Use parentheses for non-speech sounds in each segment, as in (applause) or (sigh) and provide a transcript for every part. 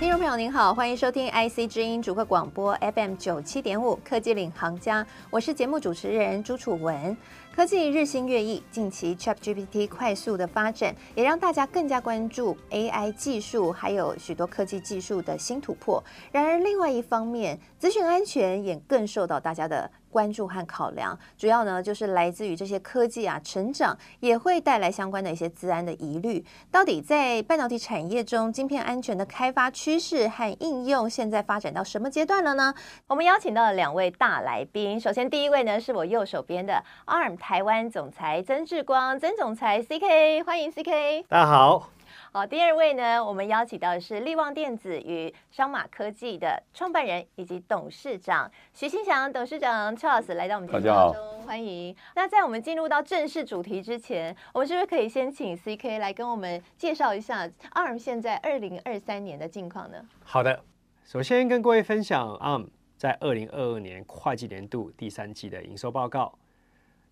听众朋友您好，欢迎收听 IC 之音主客广播 FM 九七点五《科技领航家》，我是节目主持人朱楚文。科技日新月异，近期 ChatGPT 快速的发展，也让大家更加关注 AI 技术，还有许多科技技术的新突破。然而，另外一方面，资讯安全也更受到大家的关注和考量，主要呢就是来自于这些科技啊成长，也会带来相关的一些资安的疑虑。到底在半导体产业中，晶片安全的开发趋势和应用，现在发展到什么阶段了呢？我们邀请到了两位大来宾，首先第一位呢是我右手边的 ARM 台湾总裁曾志光，曾总裁 CK，欢迎 CK，大家好。好，第二位呢，我们邀请到的是力旺电子与商马科技的创办人以及董事长徐新祥董事长 Charles 来到我们节目当中，欢迎。那在我们进入到正式主题之前，我们是不是可以先请 CK 来跟我们介绍一下 ARM 现在二零二三年的近况呢？好的，首先跟各位分享 ARM 在二零二二年会计年度第三季的营收报告。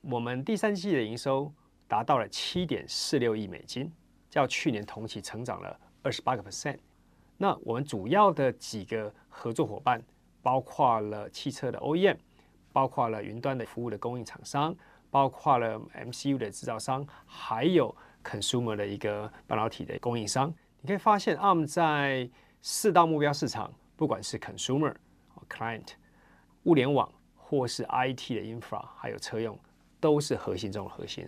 我们第三季的营收达到了七点四六亿美金。较去年同期成长了二十八个 percent。那我们主要的几个合作伙伴，包括了汽车的 OEM，包括了云端的服务的供应厂商，包括了 MCU 的制造商，还有 consumer 的一个半导体的供应商。你可以发现，ARM 在四大目标市场，不管是 consumer、client、物联网，或是 IT 的 infra，还有车用，都是核心中的核心。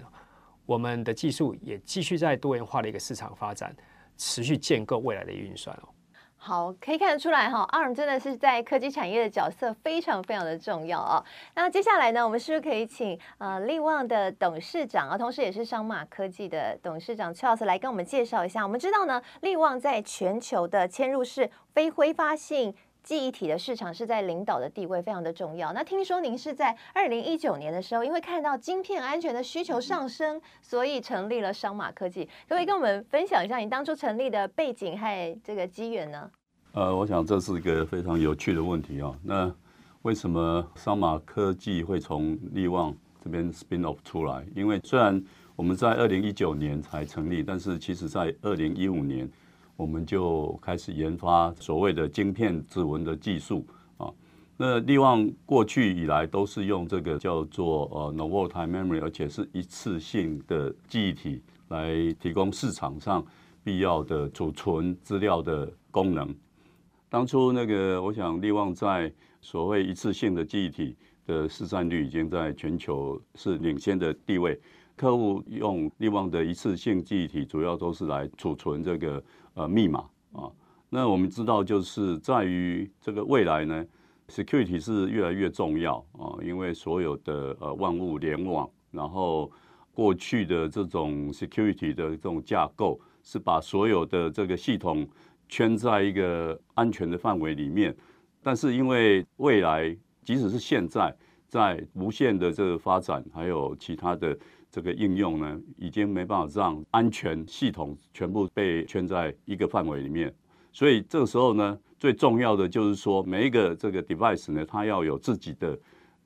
我们的技术也继续在多元化的一个市场发展，持续建构未来的运算哦。好，可以看得出来哈，ARM 真的是在科技产业的角色非常非常的重要啊。那接下来呢，我们是不是可以请呃力旺的董事长啊，同时也是商马科技的董事长 Charles 来跟我们介绍一下。我们知道呢，力旺在全球的嵌入式非挥发性。记忆体的市场是在领导的地位，非常的重要。那听说您是在二零一九年的时候，因为看到晶片安全的需求上升，所以成立了商马科技。可不可以跟我们分享一下你当初成立的背景和这个机缘呢？呃，我想这是一个非常有趣的问题啊。那为什么商马科技会从力旺这边 spin off 出来？因为虽然我们在二零一九年才成立，但是其实在二零一五年。我们就开始研发所谓的晶片指纹的技术啊。那力旺过去以来都是用这个叫做呃 non-volatile memory，而且是一次性的记忆体来提供市场上必要的储存资料的功能。当初那个，我想力旺在所谓一次性的记忆体的市占率已经在全球是领先的地位。客户用力旺的一次性记忆体，主要都是来储存这个。呃，密码啊，那我们知道，就是在于这个未来呢，security 是越来越重要啊，因为所有的呃万物联网，然后过去的这种 security 的这种架构是把所有的这个系统圈在一个安全的范围里面，但是因为未来即使是现在在无限的这个发展，还有其他的。这个应用呢，已经没办法让安全系统全部被圈在一个范围里面，所以这个时候呢，最重要的就是说，每一个这个 device 呢，它要有自己的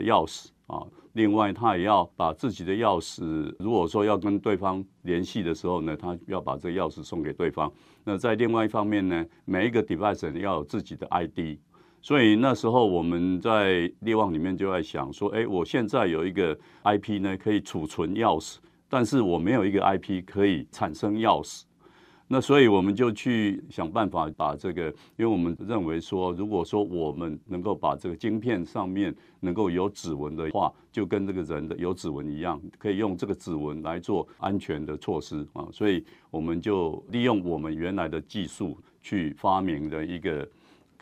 钥匙啊，另外它也要把自己的钥匙，如果说要跟对方联系的时候呢，它要把这个钥匙送给对方。那在另外一方面呢，每一个 device 要有自己的 ID。所以那时候我们在力旺里面就在想说，哎，我现在有一个 IP 呢，可以储存钥匙，但是我没有一个 IP 可以产生钥匙。那所以我们就去想办法把这个，因为我们认为说，如果说我们能够把这个晶片上面能够有指纹的话，就跟这个人的有指纹一样，可以用这个指纹来做安全的措施啊。所以我们就利用我们原来的技术去发明的一个。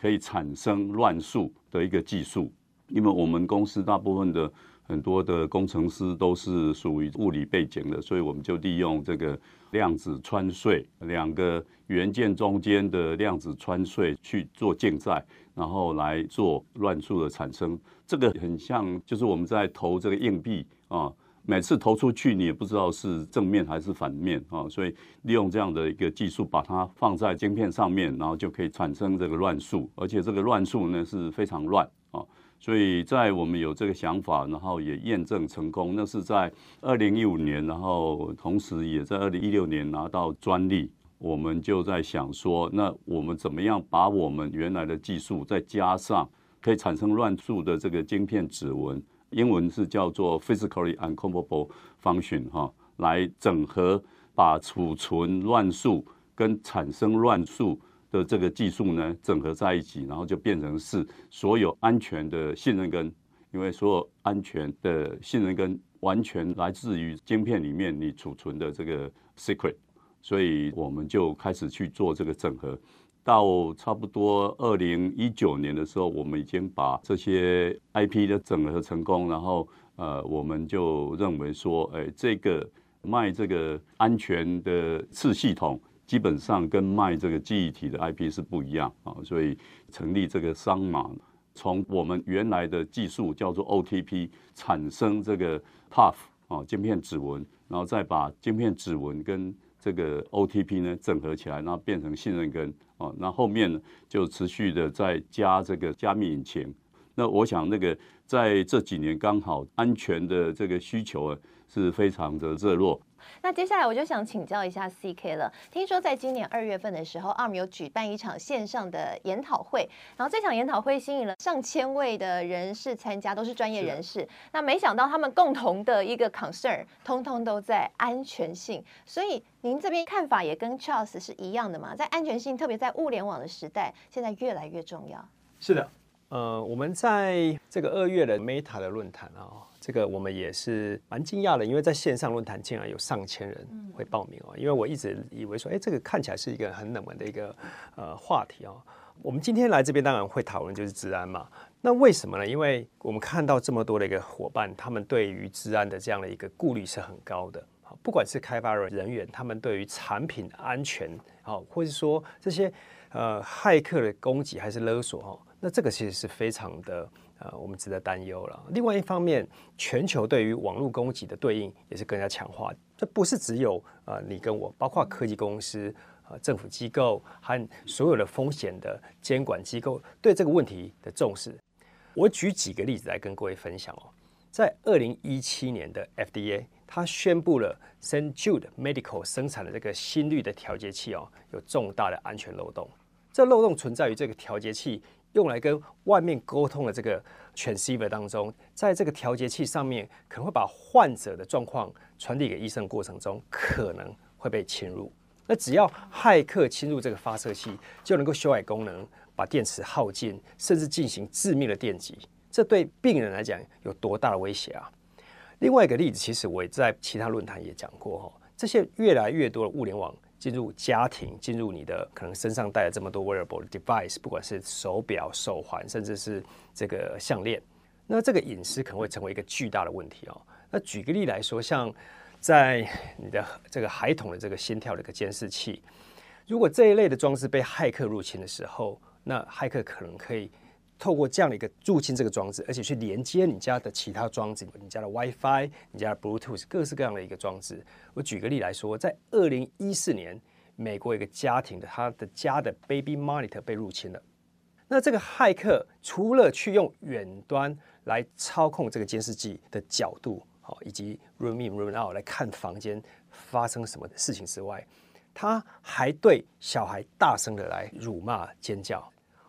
可以产生乱数的一个技术，因为我们公司大部分的很多的工程师都是属于物理背景的，所以我们就利用这个量子穿隧，两个元件中间的量子穿隧去做竞赛，然后来做乱数的产生。这个很像，就是我们在投这个硬币啊，每次投出去你也不知道是正面还是反面啊，所以利用这样的一个技术，把它放在晶片上面，然后就可以产生这个乱数，而且这个乱数呢是非常乱啊。所以在我们有这个想法，然后也验证成功，那是在二零一五年，然后同时也在二零一六年拿到专利。我们就在想说，那我们怎么样把我们原来的技术再加上可以产生乱数的这个晶片指纹，英文是叫做 physically uncouplable function 哈，来整合把储存乱数跟产生乱数的这个技术呢整合在一起，然后就变成是所有安全的信任根，因为所有安全的信任根完全来自于晶片里面你储存的这个 secret。所以我们就开始去做这个整合，到差不多二零一九年的时候，我们已经把这些 IP 的整合成功，然后呃，我们就认为说，哎，这个卖这个安全的次系统，基本上跟卖这个记忆体的 IP 是不一样啊，所以成立这个桑玛，从我们原来的技术叫做 OTP 产生这个 PUF 啊晶片指纹，然后再把晶片指纹跟这个 OTP 呢整合起来，然后变成信任根啊，那后面呢就持续的在加这个加密引擎。那我想那个在这几年刚好安全的这个需求啊是非常的热络。那接下来我就想请教一下 CK 了。听说在今年二月份的时候，ARM 有举办一场线上的研讨会，然后这场研讨会吸引了上千位的人士参加，都是专业人士。那没想到他们共同的一个 concern，通通都在安全性。所以您这边看法也跟 Charles 是一样的嘛？在安全性，特别在物联网的时代，现在越来越重要。是的，呃，我们在这个二月的 Meta 的论坛啊。这个我们也是蛮惊讶的，因为在线上论坛竟然有上千人会报名哦。因为我一直以为说，哎，这个看起来是一个很冷门的一个呃话题哦。我们今天来这边当然会讨论就是治安嘛。那为什么呢？因为我们看到这么多的一个伙伴，他们对于治安的这样的一个顾虑是很高的。不管是开发人员，他们对于产品安全，好，或者说这些呃骇客的攻击还是勒索哈，那这个其实是非常的。呃，我们值得担忧了。另外一方面，全球对于网络攻击的对应也是更加强化。这不是只有呃你跟我，包括科技公司、呃政府机构和所有的风险的监管机构对这个问题的重视。我举几个例子来跟各位分享哦。在二零一七年的 FDA，它宣布了 St. Jude Medical 生产的这个心率的调节器哦，有重大的安全漏洞。这漏洞存在于这个调节器。用来跟外面沟通的这个 transceiver 当中，在这个调节器上面可能会把患者的状况传递给医生过程中，可能会被侵入。那只要骇客侵入这个发射器，就能够修改功能，把电池耗尽，甚至进行致命的电击。这对病人来讲有多大的威胁啊？另外一个例子，其实我也在其他论坛也讲过哈，这些越来越多的物联网。进入家庭，进入你的可能身上带了这么多 wearable device，不管是手表、手环，甚至是这个项链，那这个隐私可能会成为一个巨大的问题哦。那举个例来说，像在你的这个孩童的这个心跳的一个监视器，如果这一类的装置被骇客入侵的时候，那骇客可能可以。透过这样的一个入侵这个装置，而且去连接你家的其他装置，你家的 WiFi、你家的 Bluetooth，各式各样的一个装置。我举个例来说，在二零一四年，美国一个家庭的他的家的 Baby Monitor 被入侵了。那这个骇客除了去用远端来操控这个监视器的角度，好，以及 Room In Room Out 来看房间发生什么事情之外，他还对小孩大声的来辱骂尖叫。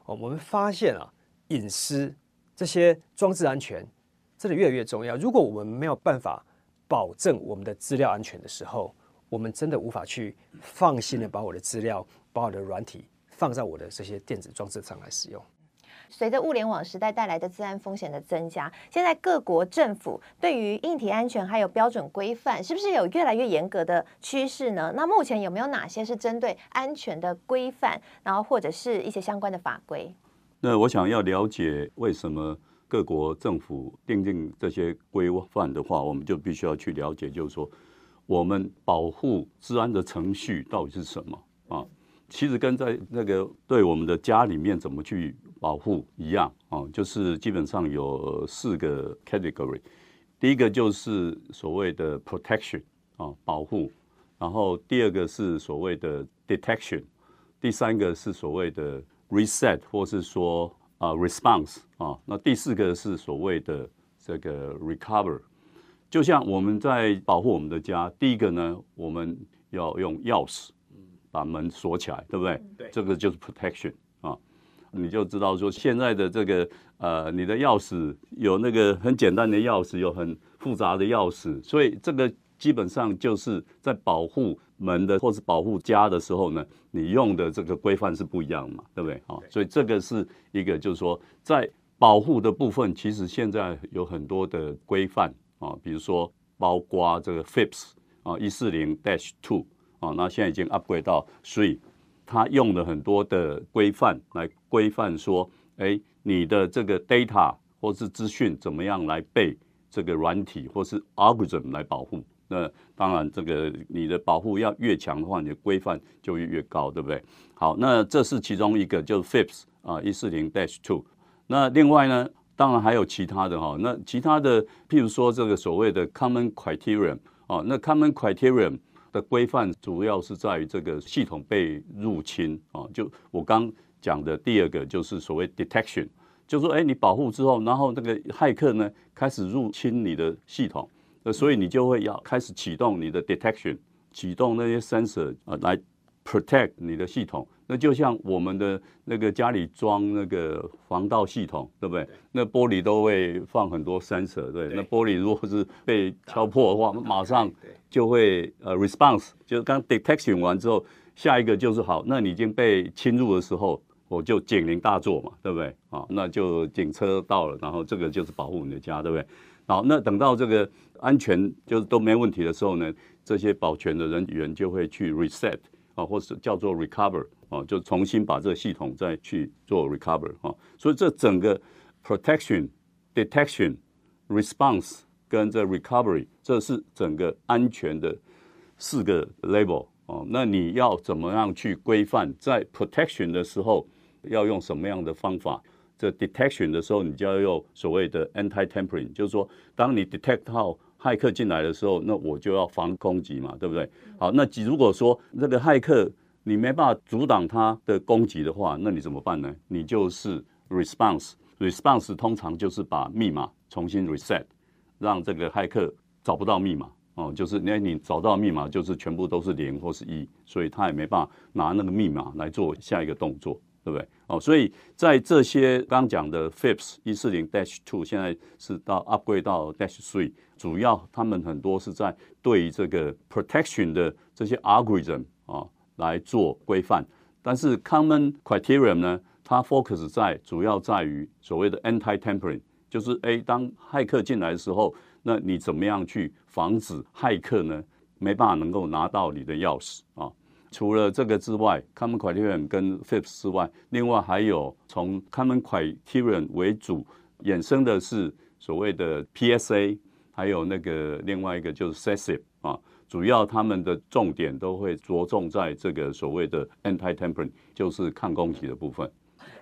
哦，我们发现啊。隐私这些装置安全真的越来越重要。如果我们没有办法保证我们的资料安全的时候，我们真的无法去放心的把我的资料、把我的软体放在我的这些电子装置上来使用。随着物联网时代带来的治安风险的增加，现在各国政府对于硬体安全还有标准规范，是不是有越来越严格的趋势呢？那目前有没有哪些是针对安全的规范，然后或者是一些相关的法规？那我想要了解为什么各国政府订定这些规范的话，我们就必须要去了解，就是说我们保护治安的程序到底是什么啊？其实跟在那个对我们的家里面怎么去保护一样啊，就是基本上有四个 category。第一个就是所谓的 protection 啊，保护，然后第二个是所谓的 detection，第三个是所谓的 reset 或是说啊 response 啊，那第四个是所谓的这个 recover。就像我们在保护我们的家，第一个呢，我们要用钥匙把门锁起来，对不对？对，这个就是 protection 啊。你就知道说，现在的这个呃，你的钥匙有那个很简单的钥匙，有很复杂的钥匙，所以这个基本上就是在保护门的或是保护家的时候呢，你用的这个规范是不一样的嘛，对不对？啊，所以这个是一个，就是说在保护的部分，其实现在有很多的规范。啊，比如说包括这个 FIPS 啊，一四零 Dash Two 啊，那现在已经 upgrade 到 Three，它用了很多的规范来规范说，哎，你的这个 data 或是资讯怎么样来被这个软体或是 algorithm 来保护？那当然，这个你的保护要越强的话，你的规范就越越高，对不对？好，那这是其中一个，就是 FIPS 啊，一四零 Dash Two。那另外呢？当然还有其他的哈，那其他的，譬如说这个所谓的 Common Criterion 啊，那 Common Criterion 的规范主要是在于这个系统被入侵啊，就我刚讲的第二个就是所谓 Detection，就是说哎，你保护之后，然后那个骇客呢开始入侵你的系统，那所以你就会要开始启动你的 Detection，启动那些 Sensor 啊来 Protect 你的系统。那就像我们的那个家里装那个防盗系统，对不对？那玻璃都会放很多 sensor，对。那玻璃如果是被敲破的话，马上就会呃 response，就是刚 detection 完之后，下一个就是好，那你已经被侵入的时候，我就警铃大作嘛，对不对？啊，那就警车到了，然后这个就是保护你的家，对不对？好，那等到这个安全就是都没问题的时候呢，这些保全的人员就会去 reset 啊，或是叫做 recover。啊，就重新把这个系统再去做 recover 哈，所以这整个 protection、detection、response 跟这 recovery，这是整个安全的四个 level 哦。那你要怎么样去规范？在 protection 的时候要用什么样的方法？这 detection 的时候，你就要用所谓的 anti-tampering，就是说，当你 detect 到骇客进来的时候，那我就要防攻击嘛，对不对？好，那如果说这个骇客你没办法阻挡他的攻击的话，那你怎么办呢？你就是 response，response 通常就是把密码重新 reset，让这个骇客找不到密码哦，就是那你找到密码就是全部都是零或是一，所以他也没办法拿那个密码来做下一个动作，对不对？哦，所以在这些刚讲的 FIPS 一四零 Dash Two 现在是到 upgrade 到 Dash Three，主要他们很多是在对于这个 protection 的这些 algorithm 啊。来做规范，但是 Common Criterion 呢，它 focus 在主要在于所谓的 Anti-Tampering，就是诶，当骇客进来的时候，那你怎么样去防止骇客呢没办法能够拿到你的钥匙啊？除了这个之外，Common Criterion 跟 FIPS 之外，另外还有从 Common Criterion 为主衍生的是所谓的 PSA，还有那个另外一个就是 SASIP 啊。主要他们的重点都会着重在这个所谓的 anti-tampering，就是抗攻击的部分。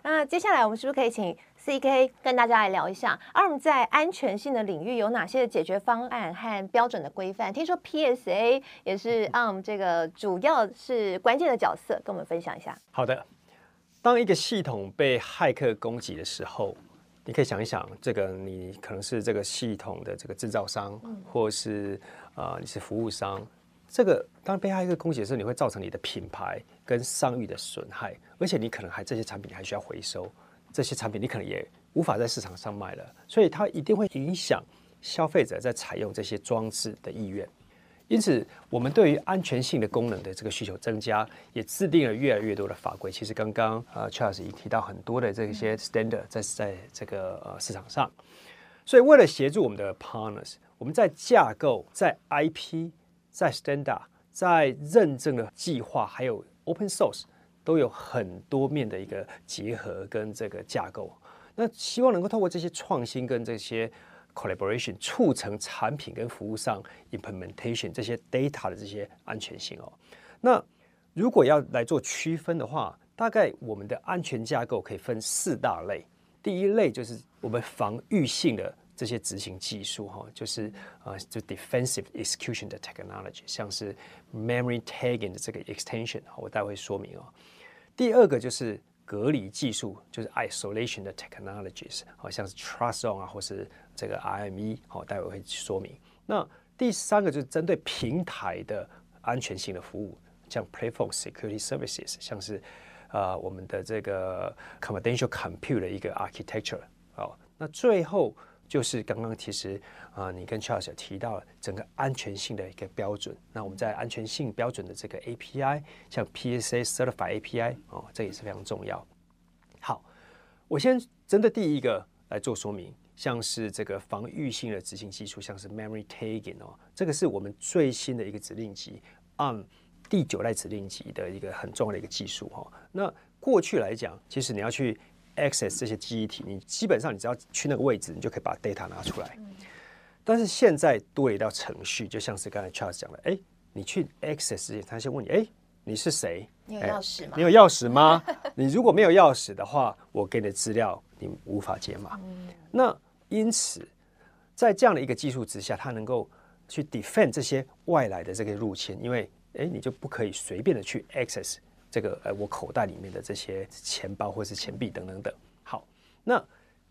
那接下来我们是不是可以请 CK 跟大家来聊一下，ARM 在安全性的领域有哪些的解决方案和标准的规范？听说 PSA 也是 (laughs) ARM 这个主要是关键的角色，跟我们分享一下。好的，当一个系统被骇客攻击的时候，你可以想一想，这个你可能是这个系统的这个制造商，或是啊、呃，你是服务商，这个当被骇客攻击的时候，你会造成你的品牌跟商誉的损害，而且你可能还这些产品你还需要回收，这些产品你可能也无法在市场上卖了，所以它一定会影响消费者在采用这些装置的意愿。因此，我们对于安全性的功能的这个需求增加，也制定了越来越多的法规。其实刚刚呃 Charles 已经提到很多的这些 standard 在在这个呃市场上，所以为了协助我们的 partners。我们在架构、在 IP、在 standard、在认证的计划，还有 open source，都有很多面的一个结合跟这个架构。那希望能够透过这些创新跟这些 collaboration，促成产品跟服务上 implementation 这些 data 的这些安全性哦。那如果要来做区分的话，大概我们的安全架构可以分四大类。第一类就是我们防御性的这些执行技术哈，就是呃，就 defensive execution 的 technology，像是 memory tagging 的这个 extension，我待会说明哦。第二个就是隔离技术，就是 isolation 的 technologies，好像是 trust zone 啊，或是这个 RME，好，待会会说明。那第三个就是针对平台的安全性的服务，像 platform security services，像是呃我们的这个 confidential compute 的一个 architecture，好，那最后。就是刚刚其实啊、你跟 Charles 提到了整个安全性的一个标准。那我们在安全性标准的这个 API，像 PSA Certified API 哦，这也是非常重要。好，我先针对第一个来做说明，像是这个防御性的执行技术，像是 Memory Tagging 哦，这个是我们最新的一个指令集按第九代指令集的一个很重要的一个技术哈、哦。那过去来讲，其实你要去 access 这些记忆体，你基本上你只要去那个位置，你就可以把 data 拿出来。但是现在多了一道程序，就像是刚才 Charles 讲的，哎，你去 access 之前，他先问你，哎，你是谁？你有钥匙吗？你有钥匙吗？(laughs) 你如果没有钥匙的话，我给你的资料你无法解码。那因此，在这样的一个技术之下，它能够去 defend 这些外来的这个入侵，因为哎，你就不可以随便的去 access。这个呃，我口袋里面的这些钱包或是钱币等等等。好，那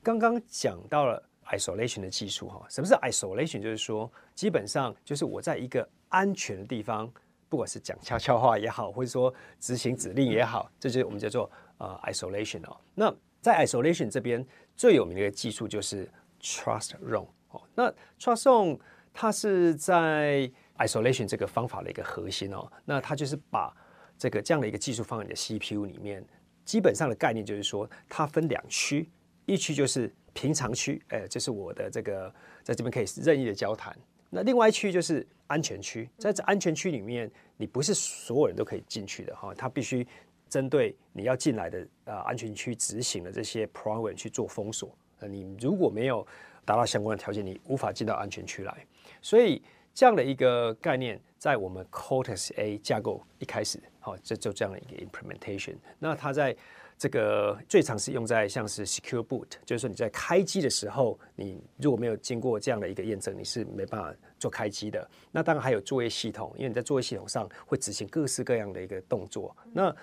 刚刚讲到了 isolation 的技术哈，什么是 isolation？就是说，基本上就是我在一个安全的地方，不管是讲悄悄话也好，或者说执行指令也好，这就是我们叫做呃 isolation 哦。那在 isolation 这边最有名的一个技术就是 trust zone 哦。那 trust zone 它是在 isolation 这个方法的一个核心哦。那它就是把这个这样的一个技术放在你的 CPU 里面，基本上的概念就是说，它分两区，一区就是平常区，哎，这是我的这个在这边可以任意的交谈。那另外一区就是安全区，在这安全区里面，你不是所有人都可以进去的哈，它必须针对你要进来的啊安全区执行的这些 program 去做封锁。呃，你如果没有达到相关的条件，你无法进到安全区来。所以这样的一个概念，在我们 Cortex A 架构一开始。好，这就这样的一个 implementation。那它在这个最常是用在像是 secure boot，就是说你在开机的时候，你如果没有经过这样的一个验证，你是没办法做开机的。那当然还有作业系统，因为你在作业系统上会执行各式各样的一个动作。那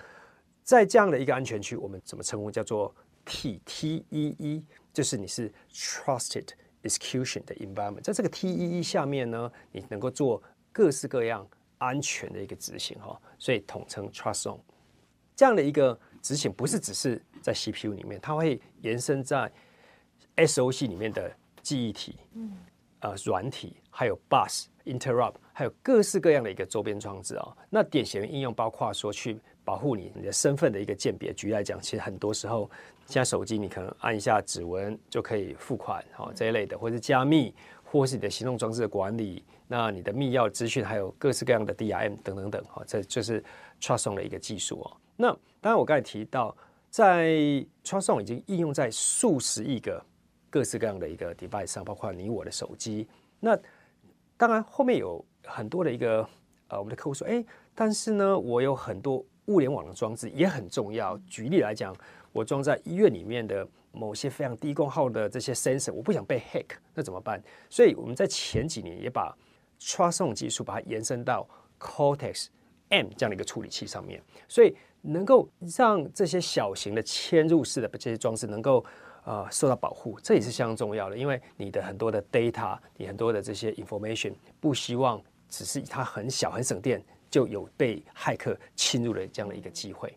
在这样的一个安全区，我们怎么称呼？叫做 T T E E，就是你是 trusted execution 的 environment。在这个 T E E 下面呢，你能够做各式各样。安全的一个执行哈，所以统称 Trust Zone。这样的一个执行不是只是在 CPU 里面，它会延伸在 SOC 里面的记忆体、嗯、呃软体，还有 Bus、Interrupt，还有各式各样的一个周边装置啊。那典型的应用包括说去保护你你的身份的一个鉴别。举例来讲，其实很多时候现在手机你可能按一下指纹就可以付款，哈这一类的，或者是加密，或是你的行动装置的管理。那你的密钥资讯还有各式各样的 DRM 等等等，哈，这就是 Truston 的一个技术哦。那当然，我刚才提到，在 Truston 已经应用在数十亿个各式各样的一个 device 上，包括你我的手机。那当然，后面有很多的一个呃，我们的客户说，哎，但是呢，我有很多物联网的装置也很重要。举例来讲，我装在医院里面的。某些非常低功耗的这些 sensor，我不想被 hack，那怎么办？所以我们在前几年也把 Trust Zone 技术把它延伸到 Cortex M 这样的一个处理器上面，所以能够让这些小型的嵌入式的这些装置能够呃受到保护，这也是相当重要的。因为你的很多的 data，你很多的这些 information，不希望只是它很小很省电，就有被骇客侵入的这样的一个机会。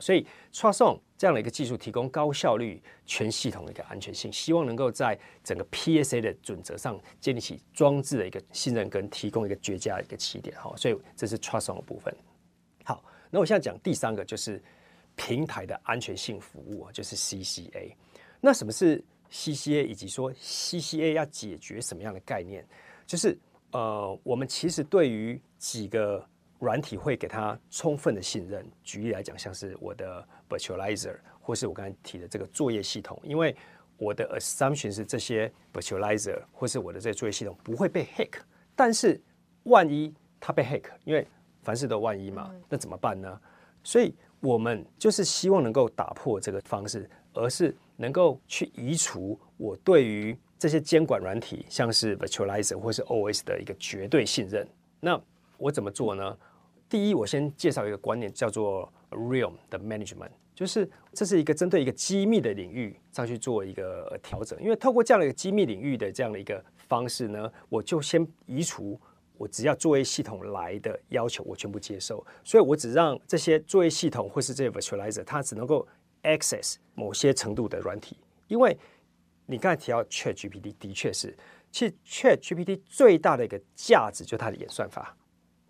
所以 Trust Zone 这样的一个技术提供高效率、全系统的一个安全性，希望能够在整个 PSA 的准则上建立起装置的一个信任，跟提供一个绝佳的一个起点。好，所以这是 Trust Zone 的部分。好，那我现在讲第三个就是平台的安全性服务，就是 CCA。那什么是 CCA，以及说 CCA 要解决什么样的概念？就是呃，我们其实对于几个软体会给他充分的信任。举例来讲，像是我的 virtualizer，或是我刚才提的这个作业系统，因为我的 assumption 是这些 virtualizer 或是我的这些作业系统不会被 hack。但是万一它被 hack，因为凡事都万一嘛，那怎么办呢？所以我们就是希望能够打破这个方式，而是能够去移除我对于这些监管软体，像是 Virtualizer 或是 OS 的一个绝对信任。那我怎么做呢？第一，我先介绍一个观念，叫做 Realm 的 Management，就是这是一个针对一个机密的领域上去做一个调整。因为透过这样的一个机密领域的这样的一个方式呢，我就先移除我只要作业系统来的要求，我全部接受。所以我只让这些作业系统或是这些 Virtualizer，它只能够 access 某些程度的软体，因为你刚才提到 ChatGPT，的确是，其实 ChatGPT 最大的一个价值就是它的演算法。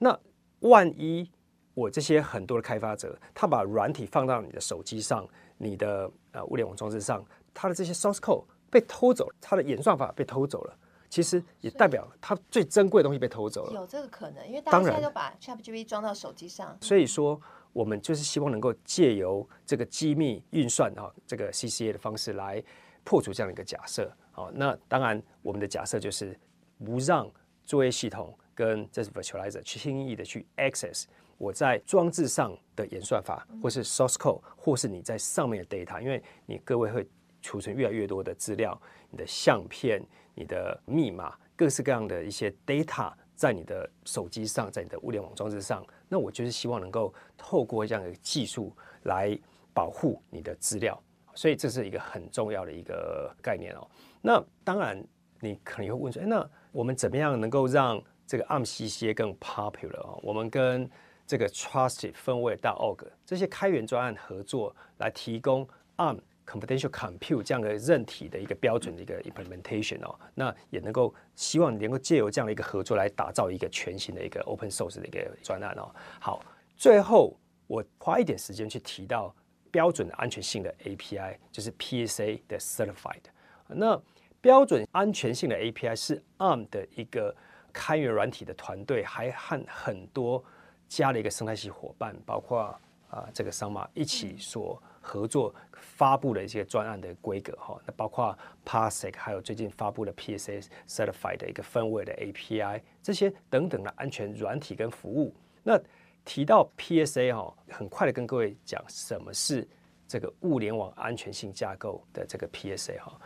那万一我这些很多的开发者，他把软体放到你的手机上、你的呃物联网装置上，他的这些 source code 被偷走，他的演算法被偷走了，其实也代表他最珍贵的东西被偷走了。有这个可能，因为大家现在都把 ChatGPT 装到手机上，所以说我们就是希望能够借由这个机密运算啊，这个 CCA 的方式来。破除这样的一个假设，好，那当然我们的假设就是不让作业系统跟这是 virtualizer 去轻易的去 access 我在装置上的演算法，或是 source code，或是你在上面的 data，因为你各位会储存越来越多的资料，你的相片、你的密码，各式各样的一些 data 在你的手机上，在你的物联网装置上，那我就是希望能够透过这样的技术来保护你的资料。所以这是一个很重要的一个概念哦。那当然，你可能会问说：“哎，那我们怎么样能够让这个 ARM CCA 更 popular 哦？我们跟这个 Trusted-firmware.org 这些开源专案合作，来提供 ARM Confidential Compute 这样的韧体的一个标准的一个 implementation 哦。那也能够希望能够借由这样的一个合作，来打造一个全新的一个 Open Source 的一个专案哦。好，最后我花一点时间去提到。标准的安全性的 API 就是 PSA 的 Certified。那标准安全性的 API 是 ARM 的一个开源软体的团队，还和很多加了一个生态系伙伴，包括啊这个桑马一起所合作发布的一些专案的规格哈。那包括 Parsec，还有最近发布的 PSA Certified 的一个 firmware 的 API，这些等等的安全软体跟服务。那提到 PSA 哈，很快的跟各位讲什么是这个物联网安全性架构的这个 PSA 哈，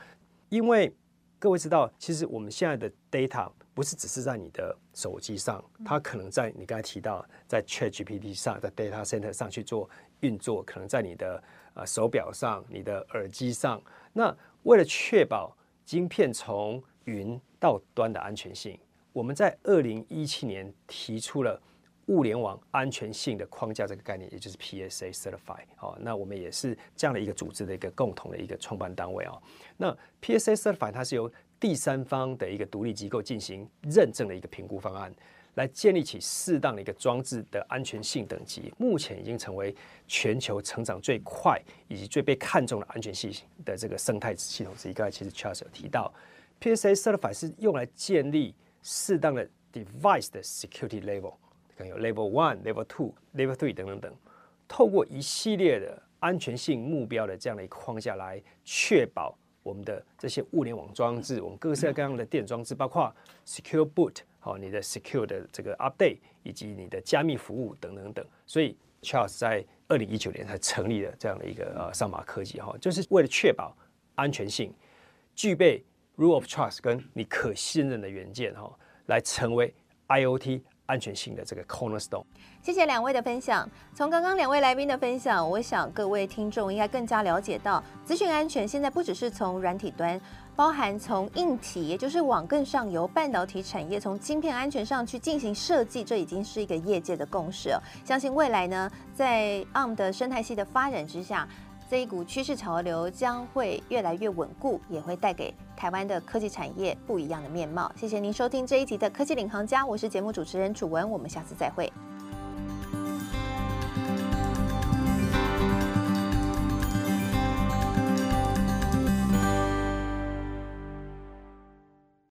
因为各位知道，其实我们现在的 data 不是只是在你的手机上，它可能在你刚才提到在 ChatGPT 上，在 data center 上去做运作，可能在你的呃手表上、你的耳机上。那为了确保晶片从云到端的安全性，我们在二零一七年提出了。物联网安全性的框架这个概念，也就是 PSA Certified 哦，那我们也是这样的一个组织的一个共同的一个创办单位哦。那 PSA Certified 它是由第三方的一个独立机构进行认证的一个评估方案，来建立起适当的一个装置的安全性等级。目前已经成为全球成长最快以及最被看重的安全系的这个生态系统之一。刚才其实 Charles 有提到，PSA Certified 是用来建立适当的 device 的 security level。有 Level One、Level Two、Level Three 等等等，透过一系列的安全性目标的这样的一个框架来确保我们的这些物联网装置，我们各式各样的电装置，包括 Secure Boot，好，你的 Secure 的这个 Update，以及你的加密服务等等等。所以 Charles 在二零一九年才成立了这样的一个呃上马科技哈，就是为了确保安全性，具备 rule of Trust 跟你可信任的元件哈，来成为 IoT。安全性的这个 cornerstone。谢谢两位的分享。从刚刚两位来宾的分享，我想各位听众应该更加了解到，资讯安全现在不只是从软体端，包含从硬体，也就是往更上游半导体产业，从晶片安全上去进行设计，这已经是一个业界的共识了。相信未来呢，在 ARM 的生态系的发展之下，这一股趋势潮流将会越来越稳固，也会带给台湾的科技产业不一样的面貌。谢谢您收听这一集的科技领航家，我是节目主持人楚文，我们下次再会。